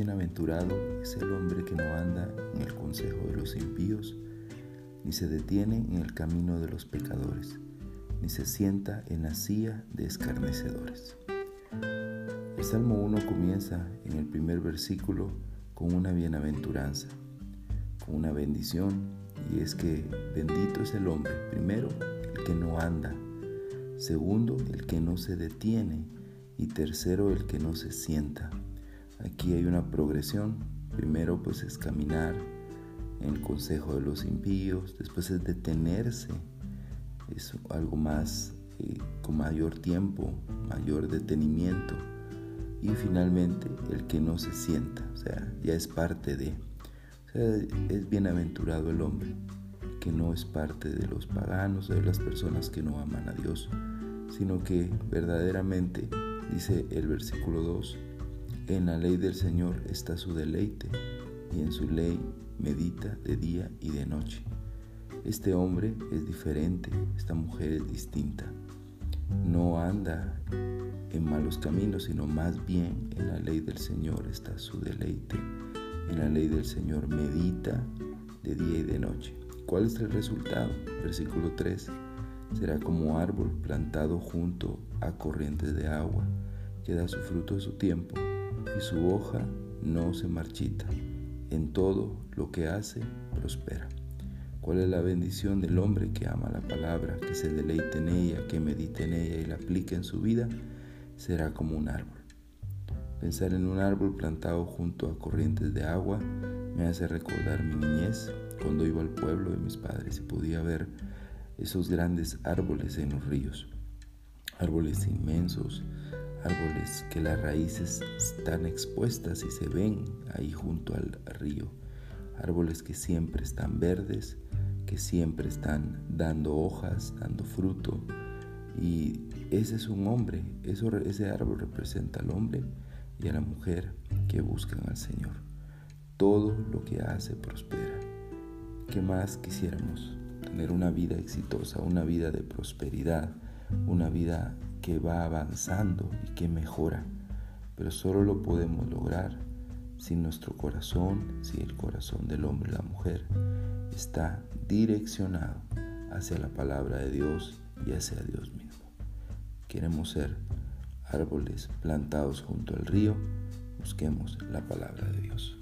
Bienaventurado es el hombre que no anda en el consejo de los impíos, ni se detiene en el camino de los pecadores, ni se sienta en la silla de escarnecedores. El Salmo 1 comienza en el primer versículo con una bienaventuranza, con una bendición, y es que bendito es el hombre, primero, el que no anda, segundo, el que no se detiene, y tercero, el que no se sienta. Aquí hay una progresión, primero pues es caminar en el consejo de los impíos, después es detenerse, es algo más eh, con mayor tiempo, mayor detenimiento y finalmente el que no se sienta, o sea, ya es parte de, o sea, es bienaventurado el hombre que no es parte de los paganos, de las personas que no aman a Dios, sino que verdaderamente, dice el versículo 2, en la ley del Señor está su deleite, y en su ley medita de día y de noche. Este hombre es diferente, esta mujer es distinta. No anda en malos caminos, sino más bien en la ley del Señor está su deleite. En la ley del Señor medita de día y de noche. ¿Cuál es el resultado? Versículo 3. Será como árbol plantado junto a corrientes de agua, que da su fruto a su tiempo, y su hoja no se marchita. En todo lo que hace, prospera. ¿Cuál es la bendición del hombre que ama la palabra, que se deleite en ella, que medite en ella y la aplique en su vida? será como un árbol. Pensar en un árbol plantado junto a corrientes de agua me hace recordar mi niñez cuando iba al pueblo de mis padres y podía ver esos grandes árboles en los ríos. Árboles inmensos, árboles que las raíces están expuestas y se ven ahí junto al río. Árboles que siempre están verdes, que siempre están dando hojas, dando fruto, y ese es un hombre, ese árbol representa al hombre y a la mujer que buscan al Señor. Todo lo que hace prospera. ¿Qué más quisiéramos? Tener una vida exitosa, una vida de prosperidad, una vida que va avanzando y que mejora. Pero solo lo podemos lograr si nuestro corazón, si el corazón del hombre y la mujer está direccionado hacia la palabra de Dios y hacia Dios mismo. Queremos ser árboles plantados junto al río, busquemos la palabra de Dios.